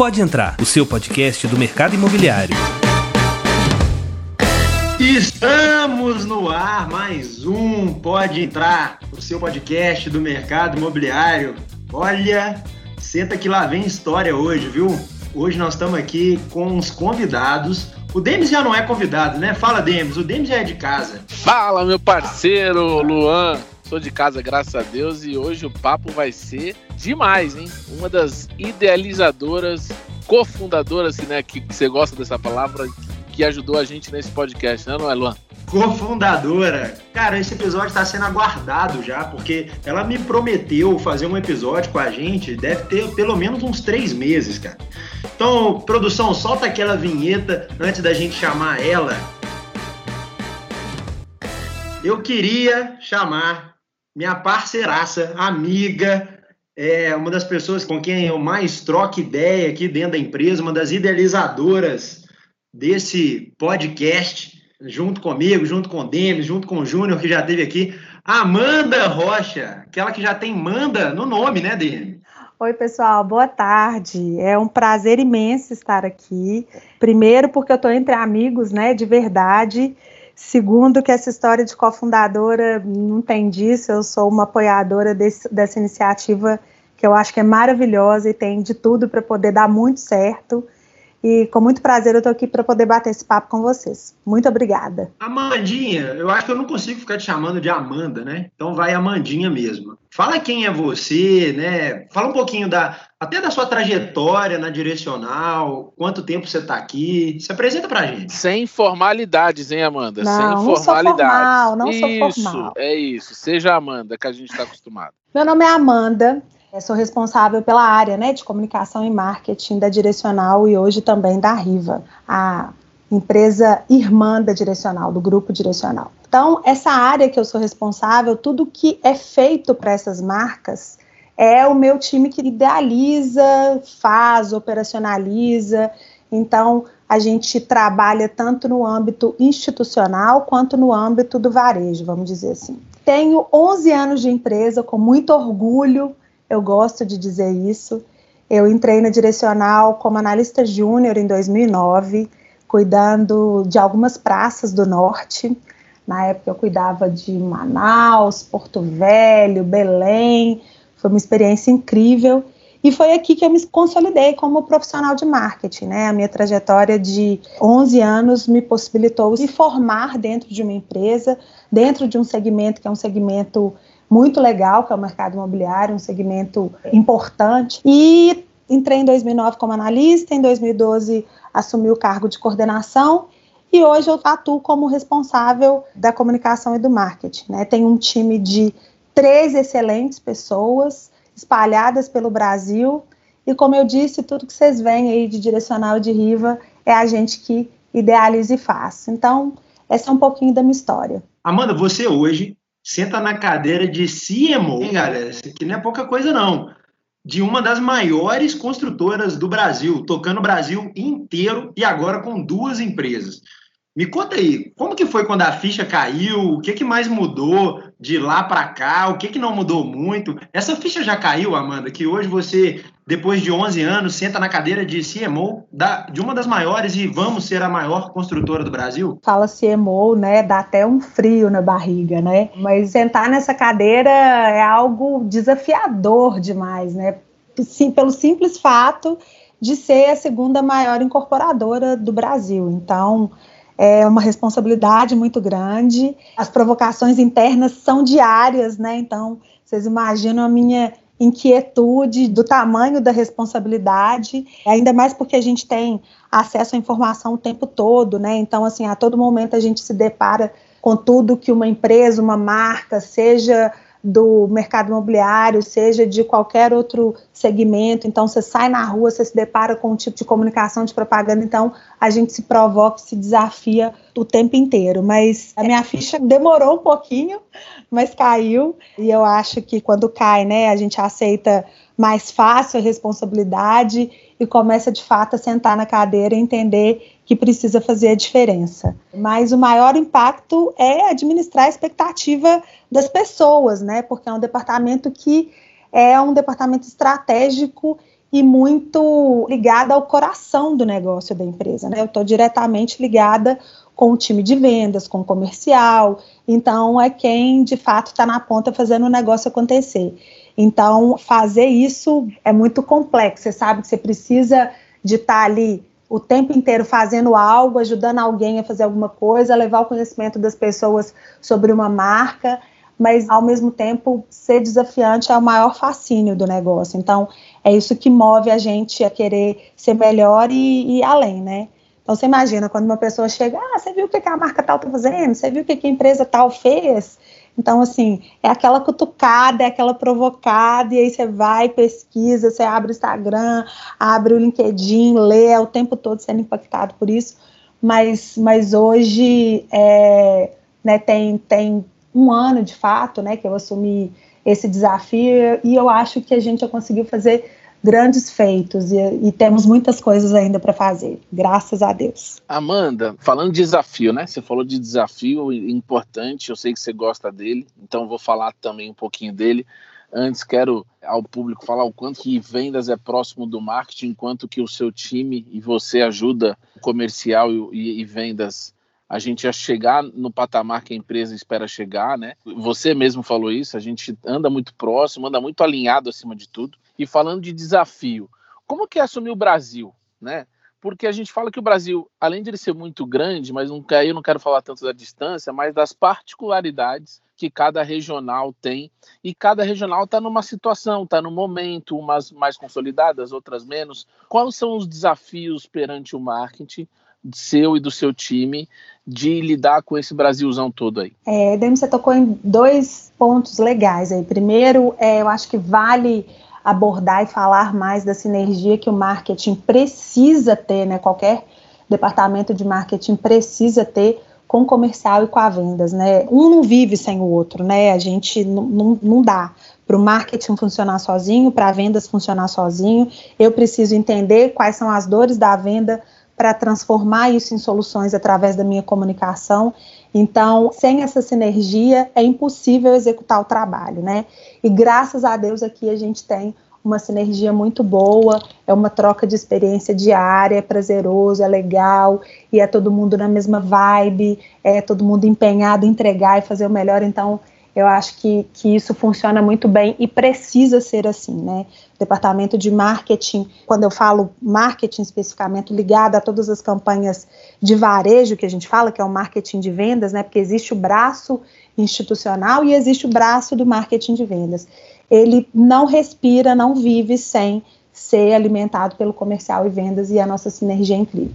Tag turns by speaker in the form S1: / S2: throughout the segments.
S1: Pode entrar, o seu podcast do mercado imobiliário.
S2: Estamos no ar, mais um Pode Entrar, o seu podcast do mercado imobiliário. Olha, senta que lá vem história hoje, viu? Hoje nós estamos aqui com os convidados. O Demis já não é convidado, né? Fala, Demis, o Demis já é de casa.
S3: Fala, meu parceiro Luan. Sou de casa, graças a Deus, e hoje o papo vai ser demais, hein? Uma das idealizadoras, cofundadoras, né, que você gosta dessa palavra, que ajudou a gente nesse podcast, né, não é, Luan?
S2: Cofundadora. Cara, esse episódio está sendo aguardado já, porque ela me prometeu fazer um episódio com a gente, deve ter pelo menos uns três meses, cara. Então, produção, solta aquela vinheta antes da gente chamar ela. Eu queria chamar minha parceiraça, amiga, é uma das pessoas com quem eu mais troco ideia aqui dentro da empresa, uma das idealizadoras desse podcast, junto comigo, junto com o Demis, junto com o Júnior, que já teve aqui, Amanda Rocha, aquela que já tem Manda no nome, né, Demis?
S4: Oi, pessoal, boa tarde. É um prazer imenso estar aqui. Primeiro, porque eu estou entre amigos, né, de verdade. Segundo, que essa história de cofundadora não tem disso, eu sou uma apoiadora desse, dessa iniciativa que eu acho que é maravilhosa e tem de tudo para poder dar muito certo. E com muito prazer eu estou aqui para poder bater esse papo com vocês. Muito obrigada.
S2: Amandinha, eu acho que eu não consigo ficar te chamando de Amanda, né? Então vai Amandinha mesmo. Fala quem é você, né? Fala um pouquinho da até da sua trajetória na direcional, quanto tempo você está aqui. Se apresenta pra gente.
S3: Sem formalidades, hein, Amanda?
S4: Não,
S3: Sem
S4: não
S3: formalidades.
S4: Sou formal, não
S3: isso,
S4: sou formal.
S3: é isso. Seja a Amanda que a gente está acostumado.
S4: Meu nome é Amanda. Sou responsável pela área né, de comunicação e marketing da Direcional e hoje também da Riva, a empresa irmã da Direcional, do grupo Direcional. Então, essa área que eu sou responsável, tudo que é feito para essas marcas é o meu time que idealiza, faz, operacionaliza. Então, a gente trabalha tanto no âmbito institucional quanto no âmbito do varejo, vamos dizer assim. Tenho 11 anos de empresa, com muito orgulho, eu gosto de dizer isso. Eu entrei na Direcional como analista júnior em 2009, cuidando de algumas praças do norte. Na época eu cuidava de Manaus, Porto Velho, Belém. Foi uma experiência incrível. E foi aqui que eu me consolidei como profissional de marketing, né? A minha trajetória de 11 anos me possibilitou me formar dentro de uma empresa, dentro de um segmento que é um segmento muito legal, que é o mercado imobiliário, um segmento importante. E entrei em 2009 como analista, em 2012 assumi o cargo de coordenação e hoje eu atuo como responsável da comunicação e do marketing. Né? Tenho um time de três excelentes pessoas espalhadas pelo Brasil e como eu disse, tudo que vocês veem aí de direcional de Riva é a gente que idealiza e faz. Então, essa é um pouquinho da minha história.
S2: Amanda, você hoje senta na cadeira de CMO, hein, galera? Isso aqui não é pouca coisa, não. De uma das maiores construtoras do Brasil, tocando o Brasil inteiro e agora com duas empresas. Me conta aí, como que foi quando a ficha caiu? O que, que mais mudou de lá para cá? O que, que não mudou muito? Essa ficha já caiu, Amanda, que hoje você, depois de 11 anos, senta na cadeira de CMO da, de uma das maiores e vamos ser a maior construtora do Brasil?
S4: Fala CMO, né? Dá até um frio na barriga, né? Mas sentar nessa cadeira é algo desafiador demais, né? Sim, pelo simples fato de ser a segunda maior incorporadora do Brasil. Então, é uma responsabilidade muito grande. As provocações internas são diárias, né? Então, vocês imaginam a minha inquietude do tamanho da responsabilidade, ainda mais porque a gente tem acesso à informação o tempo todo, né? Então, assim, a todo momento a gente se depara com tudo que uma empresa, uma marca, seja do mercado imobiliário, seja de qualquer outro segmento. Então, você sai na rua, você se depara com um tipo de comunicação, de propaganda. Então, a gente se provoca, se desafia o tempo inteiro. Mas a minha ficha demorou um pouquinho, mas caiu. E eu acho que quando cai, né, a gente aceita mais fácil a responsabilidade e começa de fato a sentar na cadeira e entender que precisa fazer a diferença. Mas o maior impacto é administrar a expectativa das pessoas, né? Porque é um departamento que é um departamento estratégico e muito ligada ao coração do negócio da empresa. Né? Eu estou diretamente ligada com o time de vendas, com o comercial, então é quem de fato está na ponta fazendo o negócio acontecer. Então, fazer isso é muito complexo. Você sabe que você precisa de estar ali o tempo inteiro fazendo algo, ajudando alguém a fazer alguma coisa, levar o conhecimento das pessoas sobre uma marca, mas ao mesmo tempo ser desafiante é o maior fascínio do negócio. Então, é isso que move a gente a querer ser melhor e, e além, né? Então, você imagina quando uma pessoa chega, ah, você viu o que a marca tal está fazendo? Você viu o que a empresa tal fez? Então, assim, é aquela cutucada, é aquela provocada, e aí você vai, pesquisa, você abre o Instagram, abre o LinkedIn, lê, é o tempo todo sendo impactado por isso. Mas, mas hoje é, né, tem, tem um ano de fato né, que eu assumi esse desafio e eu acho que a gente já conseguiu fazer grandes feitos e, e temos muitas coisas ainda para fazer, graças a Deus.
S3: Amanda, falando de desafio, né? Você falou de desafio importante, eu sei que você gosta dele, então vou falar também um pouquinho dele. Antes, quero ao público falar o quanto que vendas é próximo do marketing, enquanto que o seu time e você ajuda comercial e, e vendas a gente a chegar no patamar que a empresa espera chegar, né? Você mesmo falou isso, a gente anda muito próximo, anda muito alinhado acima de tudo. E falando de desafio, como que é assumir o Brasil, né? Porque a gente fala que o Brasil, além de ele ser muito grande, mas não, aí eu não quero falar tanto da distância, mas das particularidades que cada regional tem. E cada regional está numa situação, está num momento, umas mais consolidadas, outras menos. Quais são os desafios perante o marketing seu e do seu time de lidar com esse Brasilzão todo aí?
S4: É, Demi, você tocou em dois pontos legais aí. Primeiro, é, eu acho que vale abordar e falar mais da sinergia que o marketing precisa ter, né? Qualquer departamento de marketing precisa ter com o comercial e com a vendas, né? Um não vive sem o outro, né? A gente não, não dá para o marketing funcionar sozinho, para vendas funcionar sozinho. Eu preciso entender quais são as dores da venda para transformar isso em soluções através da minha comunicação. Então, sem essa sinergia, é impossível executar o trabalho, né? E graças a Deus aqui a gente tem uma sinergia muito boa, é uma troca de experiência diária, é prazeroso, é legal, e é todo mundo na mesma vibe, é todo mundo empenhado em entregar e fazer o melhor. Então, eu acho que, que isso funciona muito bem e precisa ser assim, né? Departamento de marketing, quando eu falo marketing especificamente, ligado a todas as campanhas de varejo que a gente fala, que é o marketing de vendas, né? Porque existe o braço institucional e existe o braço do marketing de vendas. Ele não respira, não vive sem ser alimentado pelo comercial e vendas e a nossa sinergia é incrível.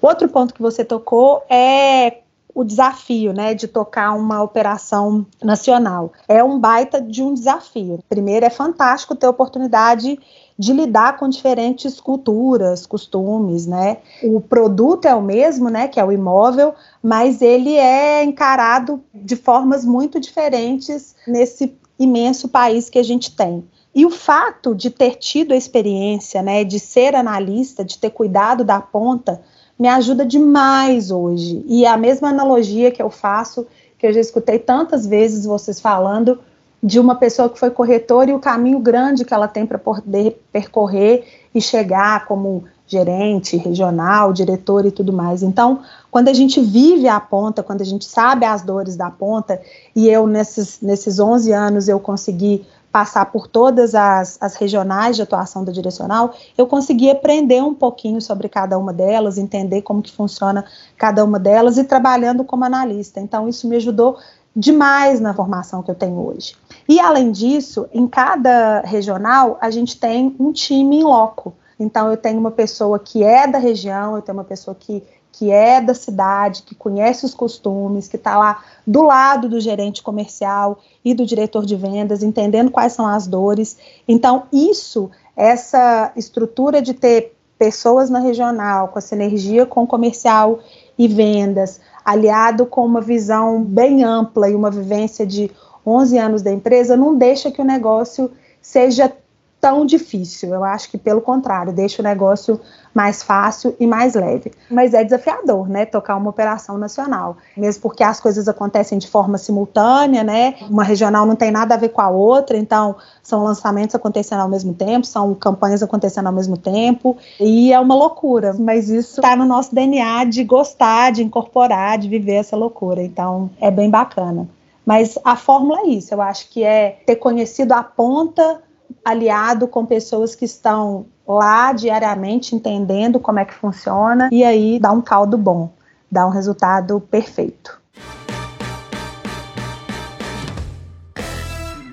S4: Outro ponto que você tocou é o desafio, né, de tocar uma operação nacional. É um baita de um desafio. Primeiro, é fantástico ter a oportunidade de lidar com diferentes culturas, costumes, né? O produto é o mesmo, né, que é o imóvel, mas ele é encarado de formas muito diferentes nesse imenso país que a gente tem. E o fato de ter tido a experiência, né, de ser analista, de ter cuidado da ponta, me ajuda demais hoje. E a mesma analogia que eu faço, que eu já escutei tantas vezes vocês falando, de uma pessoa que foi corretora e o caminho grande que ela tem para poder percorrer e chegar como gerente regional, diretor e tudo mais. Então, quando a gente vive a ponta, quando a gente sabe as dores da ponta, e eu nesses, nesses 11 anos eu consegui passar por todas as, as regionais de atuação da direcional, eu consegui aprender um pouquinho sobre cada uma delas, entender como que funciona cada uma delas e trabalhando como analista. Então, isso me ajudou demais na formação que eu tenho hoje. E além disso, em cada regional a gente tem um time em loco. Então eu tenho uma pessoa que é da região, eu tenho uma pessoa que que é da cidade, que conhece os costumes, que está lá do lado do gerente comercial e do diretor de vendas, entendendo quais são as dores. Então, isso, essa estrutura de ter pessoas na regional, com a sinergia com comercial e vendas, aliado com uma visão bem ampla e uma vivência de 11 anos da empresa, não deixa que o negócio seja tão difícil. Eu acho que, pelo contrário, deixa o negócio mais fácil e mais leve. Mas é desafiador, né, tocar uma operação nacional, mesmo porque as coisas acontecem de forma simultânea, né? Uma regional não tem nada a ver com a outra, então são lançamentos acontecendo ao mesmo tempo, são campanhas acontecendo ao mesmo tempo, e é uma loucura. Mas isso está no nosso DNA de gostar, de incorporar, de viver essa loucura. Então é bem bacana. Mas a fórmula é isso, eu acho que é ter conhecido a ponta aliado com pessoas que estão lá diariamente entendendo como é que funciona e aí dá um caldo bom, dá um resultado perfeito.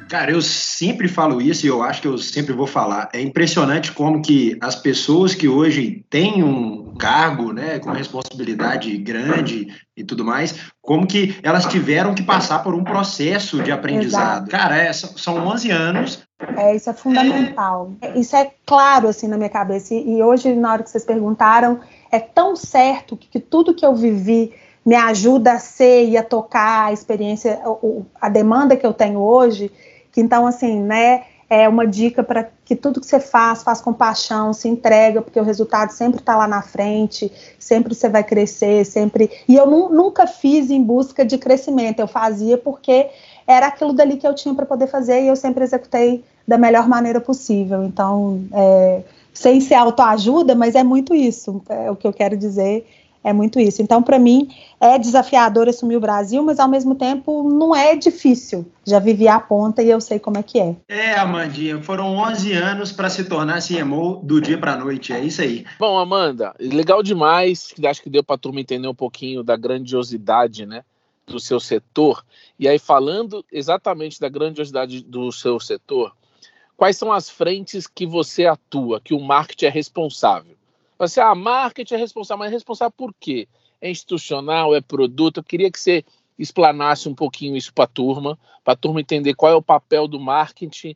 S2: Cara, eu sempre falo isso e eu acho que eu sempre vou falar. É impressionante como que as pessoas que hoje têm um cargo, né, com responsabilidade grande e tudo mais, como que elas tiveram que passar por um processo de aprendizado. Exato. Cara, é, são 11 anos.
S4: É, isso é fundamental. É. Isso é claro, assim, na minha cabeça. E hoje, na hora que vocês perguntaram, é tão certo que, que tudo que eu vivi me ajuda a ser e a tocar a experiência, a demanda que eu tenho hoje, então, assim, né, é uma dica para que tudo que você faz, faz com paixão, se entrega, porque o resultado sempre está lá na frente, sempre você vai crescer, sempre. E eu nunca fiz em busca de crescimento, eu fazia porque era aquilo dali que eu tinha para poder fazer e eu sempre executei da melhor maneira possível. Então, é, sem ser autoajuda, mas é muito isso, é o que eu quero dizer é muito isso. Então, para mim, é desafiador assumir o Brasil, mas ao mesmo tempo não é difícil. Já vivi a ponta e eu sei como é que é.
S2: É, Amandinha, foram 11 anos para se tornar CMO do dia para a noite, é isso aí.
S3: Bom, Amanda, legal demais. Acho que deu para a turma entender um pouquinho da grandiosidade, né? Do seu setor. E aí, falando exatamente da grandiosidade do seu setor, quais são as frentes que você atua, que o marketing é responsável? Você, ah, marketing é responsável, mas é responsável por quê? É institucional, é produto? Eu queria que você explanasse um pouquinho isso para a turma, para a turma entender qual é o papel do marketing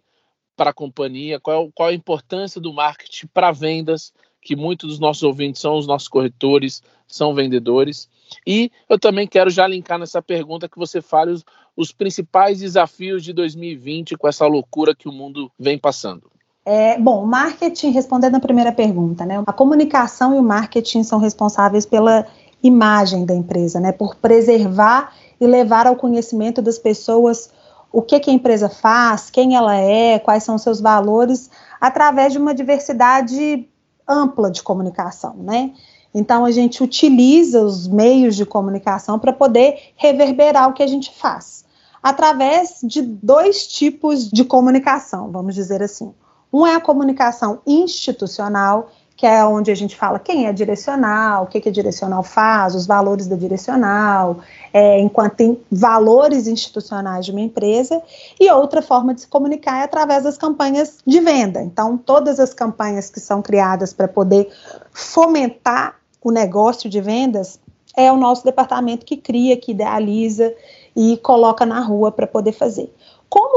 S3: para a companhia, qual, é, qual a importância do marketing para vendas, que muitos dos nossos ouvintes são os nossos corretores, são vendedores. E eu também quero já linkar nessa pergunta que você fale os, os principais desafios de 2020 com essa loucura que o mundo vem passando.
S4: É, bom, marketing, respondendo a primeira pergunta, né? A comunicação e o marketing são responsáveis pela imagem da empresa, né? Por preservar e levar ao conhecimento das pessoas o que, que a empresa faz, quem ela é, quais são seus valores, através de uma diversidade ampla de comunicação, né? Então a gente utiliza os meios de comunicação para poder reverberar o que a gente faz, através de dois tipos de comunicação, vamos dizer assim. Um é a comunicação institucional, que é onde a gente fala quem é direcional, o que, que a direcional faz, os valores da direcional, é, enquanto tem valores institucionais de uma empresa, e outra forma de se comunicar é através das campanhas de venda. Então, todas as campanhas que são criadas para poder fomentar o negócio de vendas é o nosso departamento que cria, que idealiza e coloca na rua para poder fazer.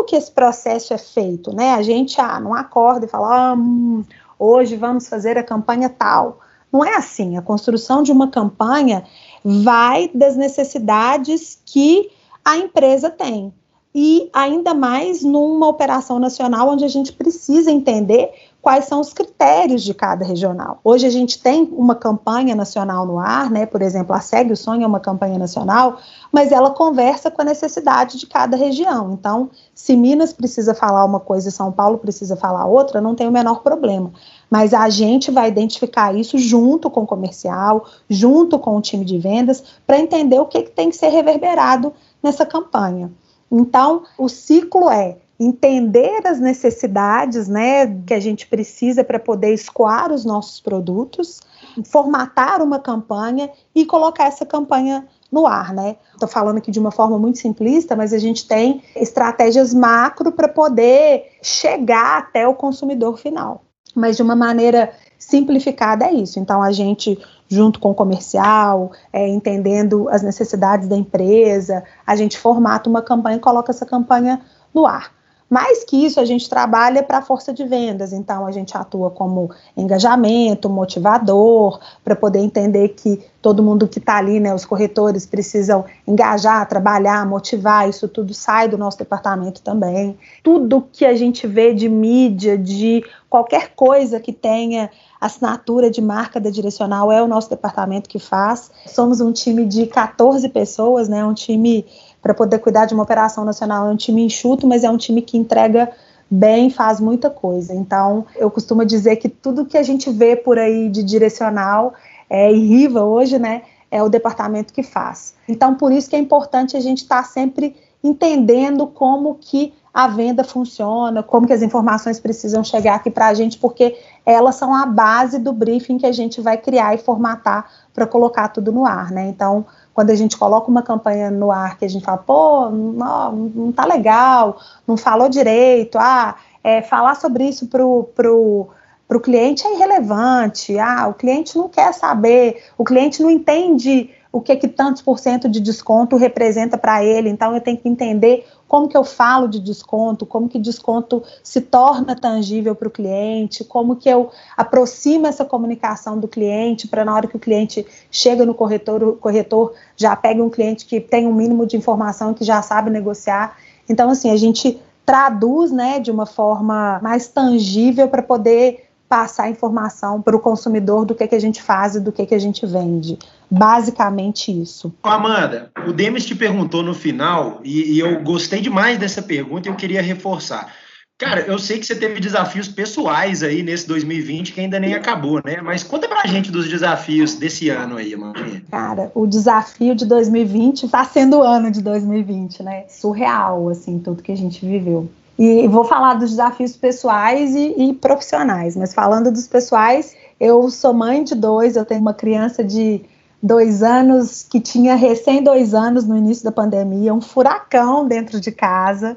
S4: Como que esse processo é feito? Né? A gente ah, não acorda e fala, ah, hum, hoje vamos fazer a campanha tal. Não é assim. A construção de uma campanha vai das necessidades que a empresa tem. E ainda mais numa operação nacional onde a gente precisa entender quais são os critérios de cada regional. Hoje a gente tem uma campanha nacional no ar, né? Por exemplo, a Segue o Sonho é uma campanha nacional, mas ela conversa com a necessidade de cada região. Então, se Minas precisa falar uma coisa e São Paulo precisa falar outra, não tem o menor problema. Mas a gente vai identificar isso junto com o comercial, junto com o time de vendas, para entender o que, que tem que ser reverberado nessa campanha. Então, o ciclo é entender as necessidades né, que a gente precisa para poder escoar os nossos produtos, formatar uma campanha e colocar essa campanha no ar, né? Estou falando aqui de uma forma muito simplista, mas a gente tem estratégias macro para poder chegar até o consumidor final. Mas de uma maneira simplificada é isso. Então a gente, junto com o comercial, é, entendendo as necessidades da empresa, a gente formata uma campanha e coloca essa campanha no ar. Mais que isso, a gente trabalha para a força de vendas, então a gente atua como engajamento, motivador, para poder entender que todo mundo que está ali, né, os corretores precisam engajar, trabalhar, motivar, isso tudo sai do nosso departamento também. Tudo que a gente vê de mídia, de qualquer coisa que tenha assinatura de marca da direcional é o nosso departamento que faz. Somos um time de 14 pessoas, né, um time para poder cuidar de uma operação nacional. É um time enxuto, mas é um time que entrega bem, faz muita coisa. Então, eu costumo dizer que tudo que a gente vê por aí de direcional é, e Riva hoje, né, é o departamento que faz. Então, por isso que é importante a gente estar tá sempre entendendo como que a venda funciona, como que as informações precisam chegar aqui para a gente, porque elas são a base do briefing que a gente vai criar e formatar para colocar tudo no ar, né? Então, quando a gente coloca uma campanha no ar que a gente fala, pô, não, não tá legal, não falou direito, ah, é, falar sobre isso pro, pro, pro cliente é irrelevante, ah, o cliente não quer saber, o cliente não entende o que que tantos por cento de desconto representa para ele, então eu tenho que entender como que eu falo de desconto, como que desconto se torna tangível para o cliente, como que eu aproximo essa comunicação do cliente para na hora que o cliente chega no corretor, o corretor já pega um cliente que tem um mínimo de informação que já sabe negociar. Então, assim, a gente traduz, né, de uma forma mais tangível para poder passar informação para o consumidor do que, que a gente faz e do que, que a gente vende. Basicamente isso.
S2: Amanda, o Demis te perguntou no final, e, e eu gostei demais dessa pergunta e eu queria reforçar. Cara, eu sei que você teve desafios pessoais aí nesse 2020 que ainda nem acabou, né? Mas conta pra gente dos desafios desse ano aí, Amandinha.
S4: Cara, o desafio de 2020 tá sendo o ano de 2020, né? Surreal, assim, tudo que a gente viveu. E vou falar dos desafios pessoais e, e, profissionais, mas falando dos pessoais, eu sou mãe de dois, eu tenho uma criança de dois anos que tinha recém dois anos no início da pandemia, um furacão dentro de casa,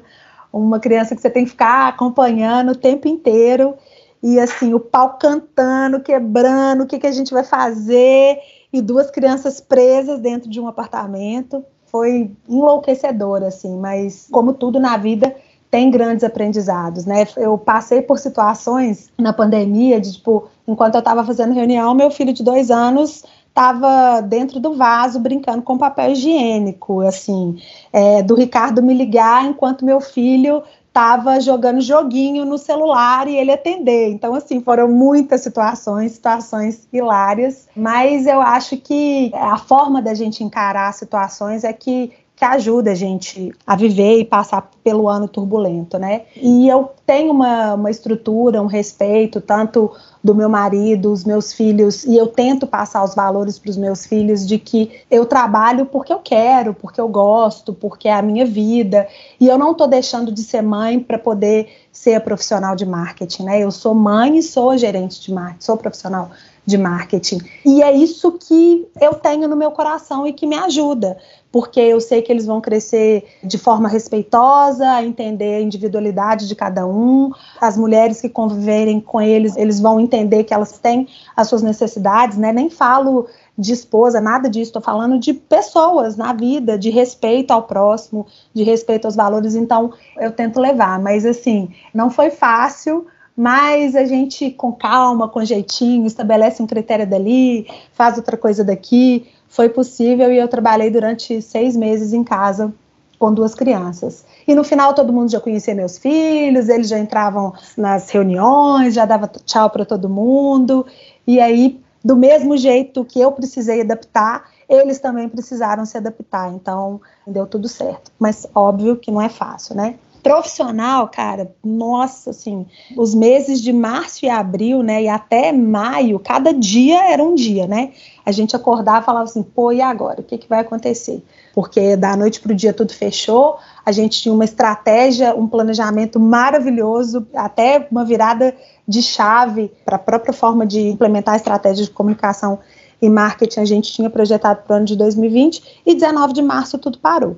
S4: uma criança que você tem que ficar acompanhando o tempo inteiro, e assim, o pau cantando, quebrando, o que, que a gente vai fazer, e duas crianças presas dentro de um apartamento. Foi enlouquecedor, assim, mas como tudo na vida tem grandes aprendizados, né? Eu passei por situações na pandemia de tipo, enquanto eu estava fazendo reunião, meu filho de dois anos estava dentro do vaso brincando com papel higiênico, assim, é, do Ricardo me ligar enquanto meu filho estava jogando joguinho no celular e ele atender. Então, assim, foram muitas situações, situações hilárias, mas eu acho que a forma da gente encarar situações é que que ajuda a gente a viver e passar pelo ano turbulento, né? E eu tenho uma, uma estrutura, um respeito, tanto do meu marido, os meus filhos, e eu tento passar os valores para os meus filhos de que eu trabalho porque eu quero, porque eu gosto, porque é a minha vida, e eu não estou deixando de ser mãe para poder ser profissional de marketing, né? Eu sou mãe e sou gerente de marketing, sou profissional de marketing. E é isso que eu tenho no meu coração e que me ajuda, porque eu sei que eles vão crescer de forma respeitosa, entender a individualidade de cada um. As mulheres que conviverem com eles, eles vão entender que elas têm as suas necessidades, né? Nem falo de esposa, nada disso, estou falando de pessoas na vida, de respeito ao próximo, de respeito aos valores. Então, eu tento levar, mas assim, não foi fácil mas a gente, com calma, com jeitinho, estabelece um critério dali, faz outra coisa daqui. Foi possível e eu trabalhei durante seis meses em casa com duas crianças. E no final todo mundo já conhecia meus filhos, eles já entravam nas reuniões, já dava tchau para todo mundo. E aí, do mesmo jeito que eu precisei adaptar, eles também precisaram se adaptar. Então, deu tudo certo. Mas óbvio que não é fácil, né? Profissional, cara, nossa, assim, os meses de março e abril, né, e até maio, cada dia era um dia, né? A gente acordava e falava assim, pô, e agora? O que, que vai acontecer? Porque da noite para o dia tudo fechou, a gente tinha uma estratégia, um planejamento maravilhoso, até uma virada de chave para a própria forma de implementar a estratégia de comunicação e marketing a gente tinha projetado para o ano de 2020 e 19 de março tudo parou.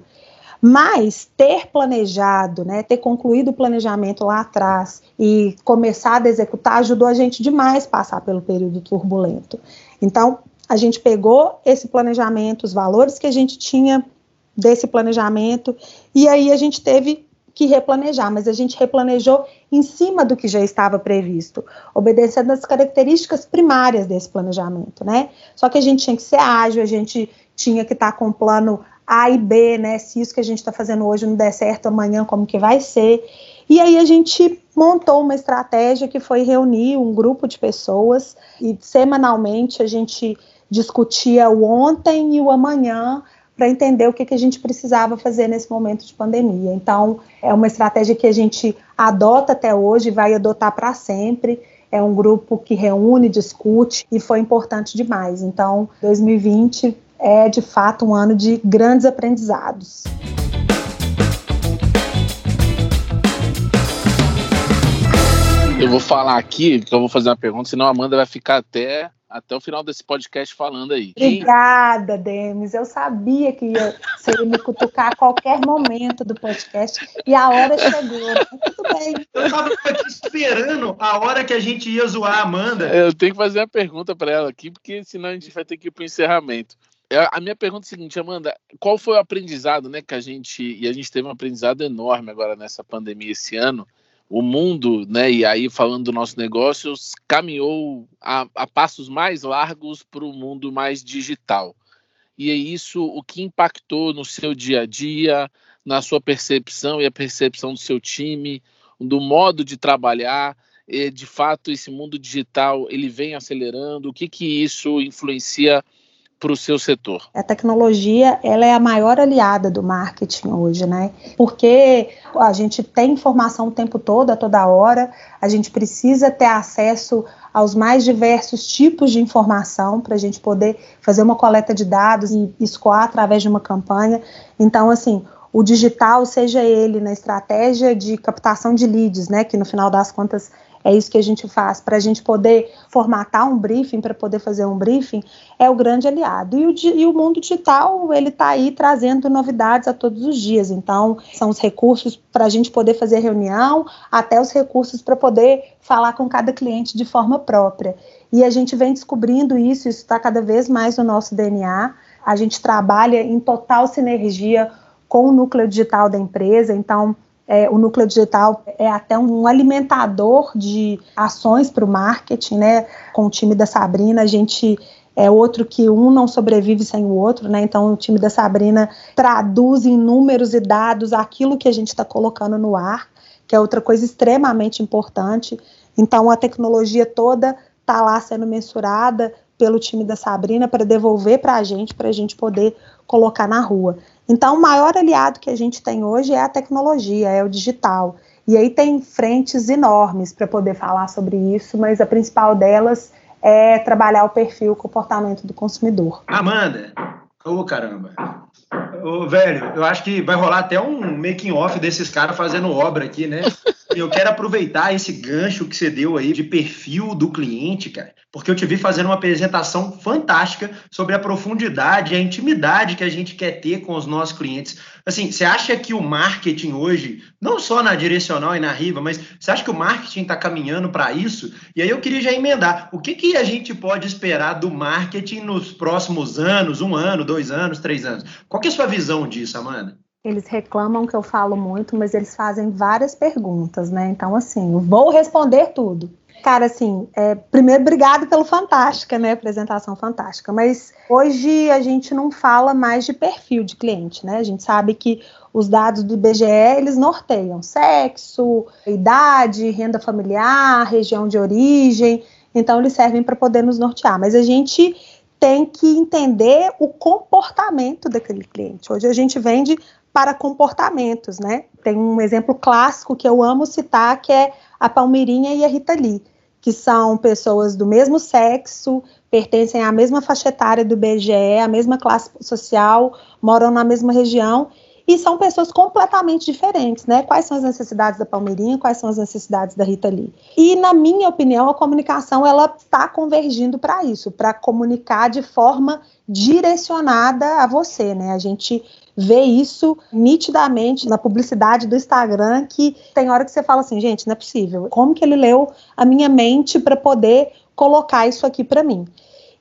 S4: Mas ter planejado, né, ter concluído o planejamento lá atrás e começado a executar ajudou a gente demais passar pelo período turbulento. Então, a gente pegou esse planejamento, os valores que a gente tinha desse planejamento, e aí a gente teve que replanejar, mas a gente replanejou em cima do que já estava previsto, obedecendo as características primárias desse planejamento, né? Só que a gente tinha que ser ágil, a gente tinha que estar com um plano A e B, né? Se isso que a gente está fazendo hoje não der certo amanhã, como que vai ser? E aí a gente montou uma estratégia que foi reunir um grupo de pessoas e semanalmente a gente discutia o ontem e o amanhã para entender o que, que a gente precisava fazer nesse momento de pandemia. Então, é uma estratégia que a gente adota até hoje, vai adotar para sempre. É um grupo que reúne, discute e foi importante demais. Então, 2020 é de fato um ano de grandes aprendizados.
S3: Eu vou falar aqui, que eu vou fazer uma pergunta, senão a Amanda vai ficar até até o final desse podcast falando aí.
S4: Obrigada, Demis. Eu sabia que ia, você ia me cutucar a qualquer momento do podcast e a hora chegou. Tudo bem.
S2: Eu estava aqui esperando a hora que a gente ia zoar a Amanda.
S3: Eu tenho que fazer uma pergunta para ela aqui, porque senão a gente vai ter que ir para o encerramento. É, a minha pergunta é a seguinte, Amanda, qual foi o aprendizado, né, que a gente e a gente teve um aprendizado enorme agora nessa pandemia esse ano o mundo, né, e aí falando do nosso negócio, caminhou a, a passos mais largos para o mundo mais digital. E é isso o que impactou no seu dia a dia, na sua percepção e a percepção do seu time, do modo de trabalhar. E, de fato, esse mundo digital ele vem acelerando. O que que isso influencia para o seu setor?
S4: A tecnologia ela é a maior aliada do marketing hoje, né? Porque a gente tem informação o tempo todo, a toda hora, a gente precisa ter acesso aos mais diversos tipos de informação para a gente poder fazer uma coleta de dados e escoar através de uma campanha. Então, assim, o digital, seja ele na estratégia de captação de leads, né, que no final das contas é isso que a gente faz para a gente poder formatar um briefing, para poder fazer um briefing, é o grande aliado. E o, e o mundo digital, ele está aí trazendo novidades a todos os dias. Então, são os recursos para a gente poder fazer reunião, até os recursos para poder falar com cada cliente de forma própria. E a gente vem descobrindo isso, isso está cada vez mais no nosso DNA. A gente trabalha em total sinergia com o núcleo digital da empresa, então é, o núcleo digital é até um alimentador de ações para o marketing, né? Com o time da Sabrina, a gente é outro que um não sobrevive sem o outro, né? Então o time da Sabrina traduz em números e dados aquilo que a gente está colocando no ar, que é outra coisa extremamente importante. Então a tecnologia toda está lá sendo mensurada pelo time da Sabrina para devolver para a gente, para a gente poder colocar na rua. Então, o maior aliado que a gente tem hoje é a tecnologia, é o digital. E aí tem frentes enormes para poder falar sobre isso, mas a principal delas é trabalhar o perfil, o comportamento do consumidor.
S2: Amanda, ô oh, caramba, Ô, velho, eu acho que vai rolar até um making off desses caras fazendo obra aqui, né? Eu quero aproveitar esse gancho que você deu aí de perfil do cliente, cara, porque eu te vi fazendo uma apresentação fantástica sobre a profundidade, a intimidade que a gente quer ter com os nossos clientes. Assim, você acha que o marketing hoje, não só na direcional e na Riva, mas você acha que o marketing está caminhando para isso? E aí eu queria já emendar. O que, que a gente pode esperar do marketing nos próximos anos, um ano, dois anos, três anos? Qual que é a sua visão disso, Amanda?
S4: Eles reclamam que eu falo muito, mas eles fazem várias perguntas, né? Então, assim, vou responder tudo. Cara, assim, é, primeiro, obrigado pelo Fantástica, né? Apresentação fantástica. Mas hoje a gente não fala mais de perfil de cliente, né? A gente sabe que os dados do IBGE, eles norteiam sexo, idade, renda familiar, região de origem. Então, eles servem para poder nos nortear. Mas a gente tem que entender o comportamento daquele cliente. Hoje a gente vende para comportamentos, né? Tem um exemplo clássico que eu amo citar, que é a Palmeirinha e a Rita Lee, que são pessoas do mesmo sexo, pertencem à mesma faixa etária do BGE, à mesma classe social, moram na mesma região e são pessoas completamente diferentes, né? Quais são as necessidades da Palmeirinha, quais são as necessidades da Rita Lee? E na minha opinião, a comunicação ela está convergindo para isso, para comunicar de forma direcionada a você, né? A gente vê isso nitidamente na publicidade do Instagram, que tem hora que você fala assim, gente, não é possível. Como que ele leu a minha mente para poder colocar isso aqui para mim?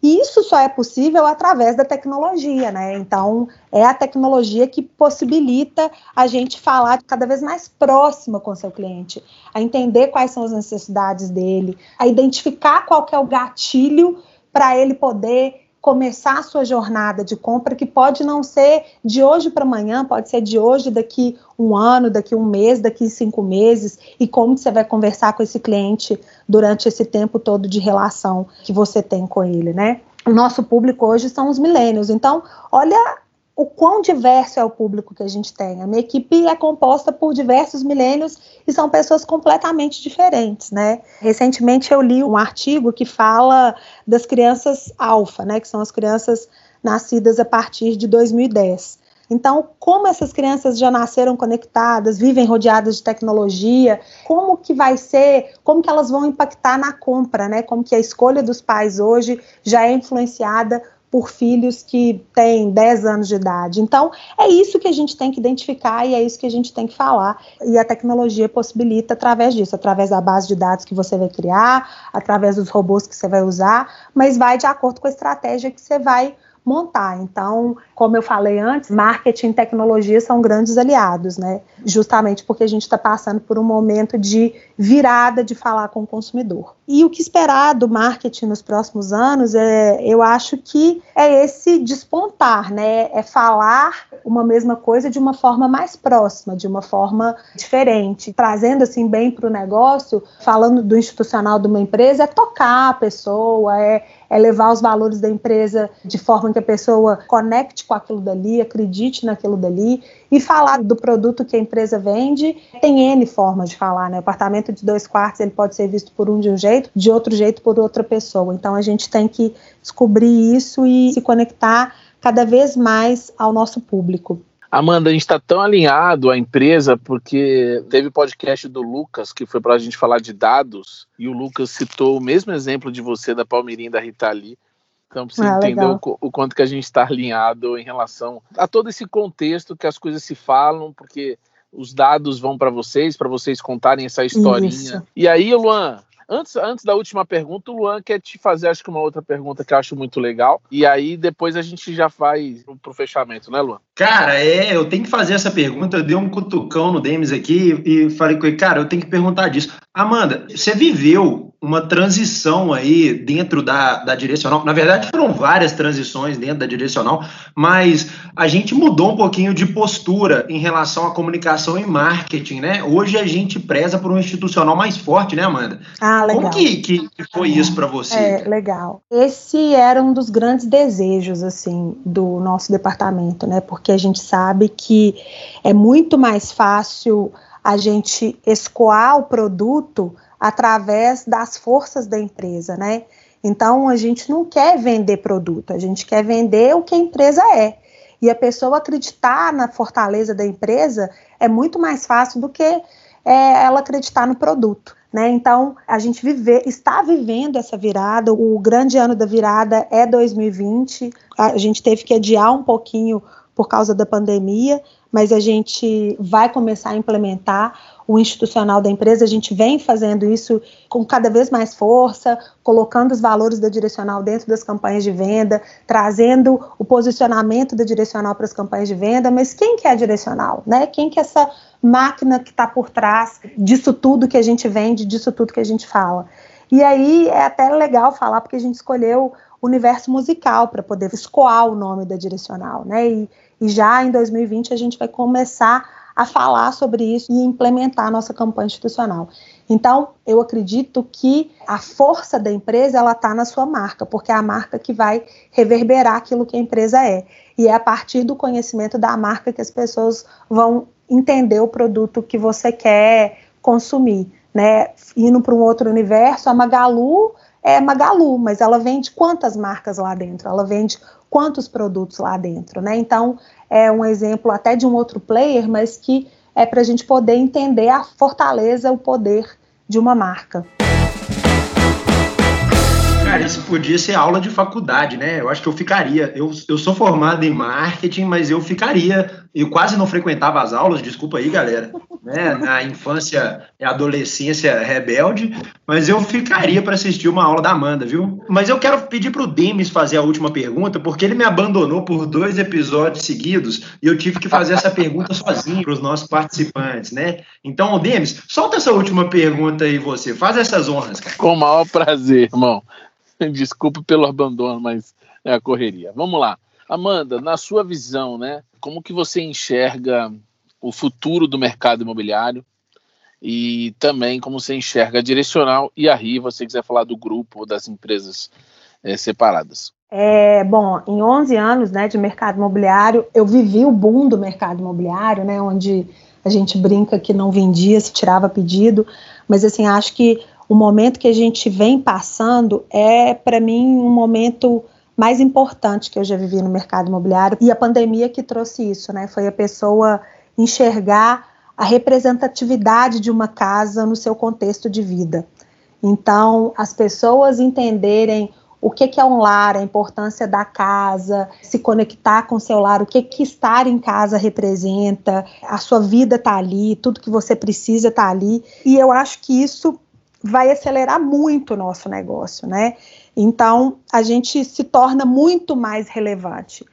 S4: E isso só é possível através da tecnologia, né? Então, é a tecnologia que possibilita a gente falar cada vez mais próxima com seu cliente, a entender quais são as necessidades dele, a identificar qual é o gatilho para ele poder começar a sua jornada de compra, que pode não ser de hoje para amanhã, pode ser de hoje, daqui um ano, daqui um mês, daqui cinco meses, e como você vai conversar com esse cliente durante esse tempo todo de relação que você tem com ele, né? O nosso público hoje são os milênios. Então, olha o quão diverso é o público que a gente tem. A minha equipe é composta por diversos milênios e são pessoas completamente diferentes, né? Recentemente eu li um artigo que fala das crianças alfa, né, que são as crianças nascidas a partir de 2010. Então, como essas crianças já nasceram conectadas, vivem rodeadas de tecnologia, como que vai ser, como que elas vão impactar na compra, né? Como que a escolha dos pais hoje já é influenciada por filhos que têm 10 anos de idade. Então, é isso que a gente tem que identificar e é isso que a gente tem que falar. E a tecnologia possibilita através disso, através da base de dados que você vai criar, através dos robôs que você vai usar, mas vai de acordo com a estratégia que você vai montar. Então, como eu falei antes, marketing e tecnologia são grandes aliados, né? Justamente porque a gente está passando por um momento de virada de falar com o consumidor. E o que esperar do marketing nos próximos anos é, eu acho que é esse despontar, né? É falar uma mesma coisa de uma forma mais próxima, de uma forma diferente, trazendo assim bem para o negócio, falando do institucional de uma empresa, é tocar a pessoa, é é levar os valores da empresa de forma que a pessoa conecte com aquilo dali, acredite naquilo dali e falar do produto que a empresa vende. Tem N formas de falar, né? O apartamento de dois quartos ele pode ser visto por um de um jeito, de outro jeito por outra pessoa. Então a gente tem que descobrir isso e se conectar cada vez mais ao nosso público.
S3: Amanda, a gente está tão alinhado à empresa porque teve podcast do Lucas que foi para a gente falar de dados e o Lucas citou o mesmo exemplo de você da Palmeirinha da Rita Lee. Então, você ah, entendeu o, o, quanto que a gente está alinhado em relação a todo esse contexto que as coisas se falam, porque os dados vão para vocês, para vocês contarem essa historinha. Isso. E aí, Luan, Antes, antes da última pergunta, o Luan quer te fazer, acho que uma outra pergunta que eu acho muito legal. E aí depois a gente já vai pro, pro fechamento, né, Luan?
S2: Cara, é, eu tenho que fazer essa pergunta. Eu dei um cutucão no Demis aqui e falei com ele, cara, eu tenho que perguntar disso. Amanda, você viveu uma transição aí dentro da, da direcional. Na verdade, foram várias transições dentro da direcional, mas a gente mudou um pouquinho de postura em relação à comunicação e marketing, né? Hoje a gente preza por um institucional mais forte, né, Amanda?
S4: Ah, legal.
S2: Como que, que foi isso para você?
S4: É, legal. Esse era um dos grandes desejos, assim, do nosso departamento, né? Porque a gente sabe que é muito mais fácil a gente escoar o produto através das forças da empresa, né? Então a gente não quer vender produto, a gente quer vender o que a empresa é. E a pessoa acreditar na fortaleza da empresa é muito mais fácil do que é, ela acreditar no produto. Né? Então, a gente vive, está vivendo essa virada. O grande ano da virada é 2020. A gente teve que adiar um pouquinho por causa da pandemia, mas a gente vai começar a implementar o institucional da empresa. A gente vem fazendo isso com cada vez mais força, colocando os valores da direcional dentro das campanhas de venda, trazendo o posicionamento da direcional para as campanhas de venda. Mas quem que é a direcional? Né? Quem que é essa máquina que está por trás disso tudo que a gente vende, disso tudo que a gente fala? E aí é até legal falar porque a gente escolheu universo musical para poder escoar o nome da direcional, né? E, e já em 2020 a gente vai começar a falar sobre isso e implementar a nossa campanha institucional. Então, eu acredito que a força da empresa ela está na sua marca, porque é a marca que vai reverberar aquilo que a empresa é. E é a partir do conhecimento da marca que as pessoas vão entender o produto que você quer consumir. Né? Indo para um outro universo, a Magalu é Magalu, mas ela vende quantas marcas lá dentro? Ela vende quantos produtos lá dentro, né? Então, é um exemplo até de um outro player, mas que é para a gente poder entender a fortaleza, o poder de uma marca.
S2: Cara, isso podia ser aula de faculdade, né? Eu acho que eu ficaria. Eu, eu sou formado em marketing, mas eu ficaria eu quase não frequentava as aulas, desculpa aí, galera. Né? Na infância e adolescência rebelde, mas eu ficaria para assistir uma aula da Amanda, viu? Mas eu quero pedir para o Demis fazer a última pergunta, porque ele me abandonou por dois episódios seguidos e eu tive que fazer essa pergunta sozinho para os nossos participantes, né? Então, Demis, solta essa última pergunta aí você, faz essas honras, cara.
S3: Com o maior prazer, irmão. Desculpe pelo abandono, mas é a correria. Vamos lá. Amanda, na sua visão, né, como que você enxerga o futuro do mercado imobiliário e também como você enxerga a Direcional e a Riva, se quiser falar do grupo ou das empresas é, separadas.
S4: É, bom, em 11 anos né, de mercado imobiliário, eu vivi o boom do mercado imobiliário, né, onde a gente brinca que não vendia, se tirava pedido, mas assim, acho que o momento que a gente vem passando é, para mim, um momento mais importante que eu já vivi no mercado imobiliário e a pandemia que trouxe isso, né? Foi a pessoa enxergar a representatividade de uma casa no seu contexto de vida. Então, as pessoas entenderem o que, que é um lar, a importância da casa, se conectar com o seu lar, o que, que estar em casa representa, a sua vida está ali, tudo que você precisa está ali. E eu acho que isso vai acelerar muito o nosso negócio, né? Então, a gente se torna muito mais relevante.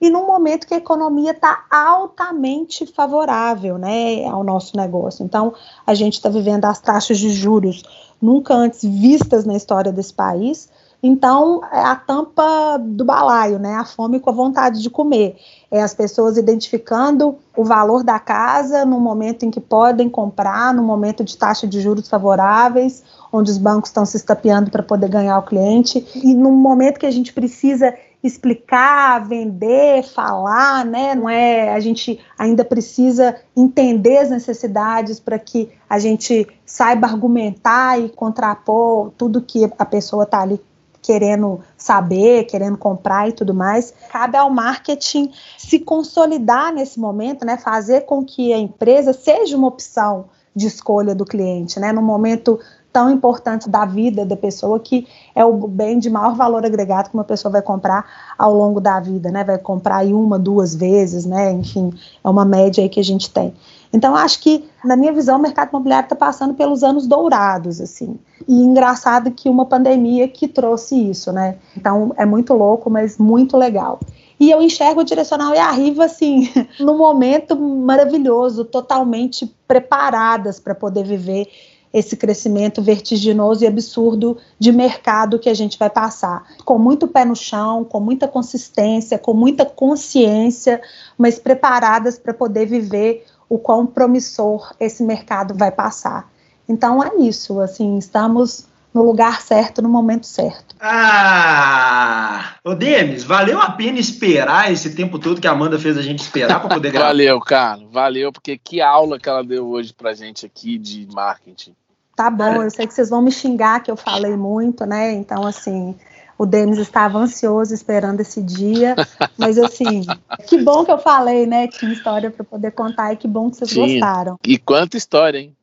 S4: E num momento que a economia está altamente favorável né, ao nosso negócio. Então, a gente está vivendo as taxas de juros nunca antes vistas na história desse país. Então, é a tampa do balaio, né? A fome com a vontade de comer. É as pessoas identificando o valor da casa no momento em que podem comprar, no momento de taxa de juros favoráveis, onde os bancos estão se estapeando para poder ganhar o cliente, e no momento que a gente precisa explicar, vender, falar, né? Não é, a gente ainda precisa entender as necessidades para que a gente saiba argumentar e contrapor tudo que a pessoa está ali querendo saber, querendo comprar e tudo mais. Cabe ao marketing se consolidar nesse momento, né? Fazer com que a empresa seja uma opção de escolha do cliente, né? No momento tão importante da vida da pessoa, que é o bem de maior valor agregado que uma pessoa vai comprar ao longo da vida, né? Vai comprar aí uma, duas vezes, né? Enfim, é uma média aí que a gente tem. Então, acho que, na minha visão, o mercado imobiliário está passando pelos anos dourados, assim. E engraçado que uma pandemia que trouxe isso, né? Então, é muito louco, mas muito legal. E eu enxergo o Direcional e a Riva, assim, num momento maravilhoso, totalmente preparadas para poder viver esse crescimento vertiginoso e absurdo de mercado que a gente vai passar. Com muito pé no chão, com muita consistência, com muita consciência, mas preparadas para poder viver o quão promissor esse mercado vai passar. Então é isso, assim, estamos no lugar certo, no momento certo.
S2: Ah! Ô, Demis, valeu a pena esperar esse tempo todo que a Amanda fez a gente esperar para poder gravar?
S3: valeu, cara, valeu, porque que aula que ela deu hoje pra gente aqui de marketing.
S4: Tá bom, eu sei que vocês vão me xingar que eu falei muito, né? Então, assim, o Denis estava ansioso esperando esse dia, mas assim, que bom que eu falei, né? Tinha história para poder contar e que bom que vocês Sim. gostaram.
S3: E quanta história, hein?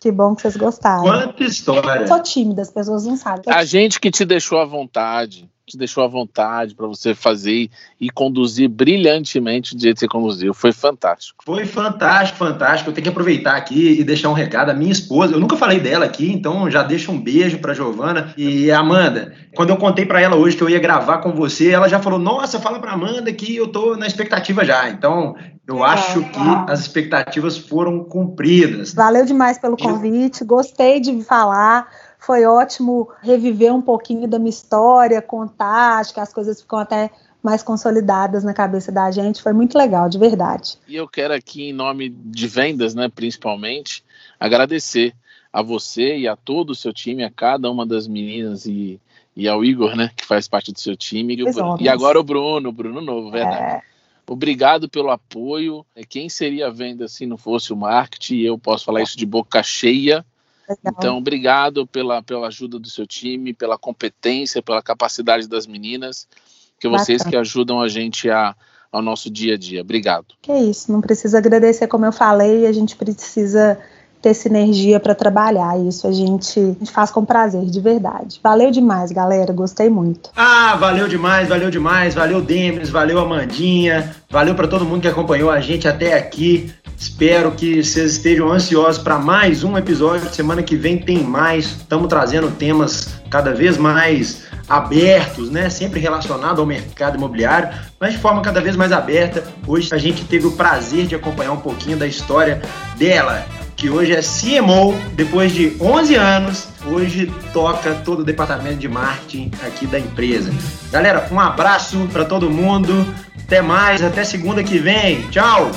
S4: Que bom que vocês gostaram.
S2: Quanta história.
S4: Eu sou tímida, as pessoas não sabem.
S3: A gente que te deixou à vontade te deixou à vontade para você fazer e conduzir brilhantemente do jeito que você conduziu. Foi fantástico.
S2: Foi fantástico, fantástico. Eu tenho que aproveitar aqui e deixar um recado à minha esposa. Eu nunca falei dela aqui, então já deixo um beijo para Giovana e Amanda. Quando eu contei para ela hoje que eu ia gravar com você, ela já falou: "Nossa, fala para Amanda que eu tô na expectativa já". Então, eu acho que as expectativas foram cumpridas.
S4: Valeu demais pelo convite. Gostei de falar foi ótimo reviver um pouquinho da minha história, contar, acho que as coisas ficam até mais consolidadas na cabeça da gente. Foi muito legal, de verdade.
S3: E eu quero aqui, em nome de vendas, né, principalmente, agradecer a você e a todo o seu time, a cada uma das meninas e, e ao Igor, né, que faz parte do seu time. E, e agora o Bruno, o Bruno Novo, verdade. É. Obrigado pelo apoio. Quem seria a venda se não fosse o marketing? Eu posso falar isso de boca cheia. Legal. Então, obrigado pela, pela ajuda do seu time, pela competência, pela capacidade das meninas, que vocês Bacana. que ajudam a gente a, ao nosso dia a dia. Obrigado.
S4: Que é isso, não precisa agradecer, como eu falei, a gente precisa ter sinergia para trabalhar. Isso a gente, a gente faz com prazer, de verdade. Valeu demais, galera. Gostei muito.
S2: Ah, valeu demais, valeu demais. Valeu, Demis, valeu, Amandinha. Valeu para todo mundo que acompanhou a gente até aqui. Espero que vocês estejam ansiosos para mais um episódio. Semana que vem tem mais. Estamos trazendo temas cada vez mais abertos, né? Sempre relacionado ao mercado imobiliário, mas de forma cada vez mais aberta. Hoje a gente teve o prazer de acompanhar um pouquinho da história dela, que hoje é CMO, depois de 11 anos, hoje toca todo o departamento de marketing aqui da empresa. Galera, um abraço para todo mundo. Até mais, até segunda que vem. Tchau.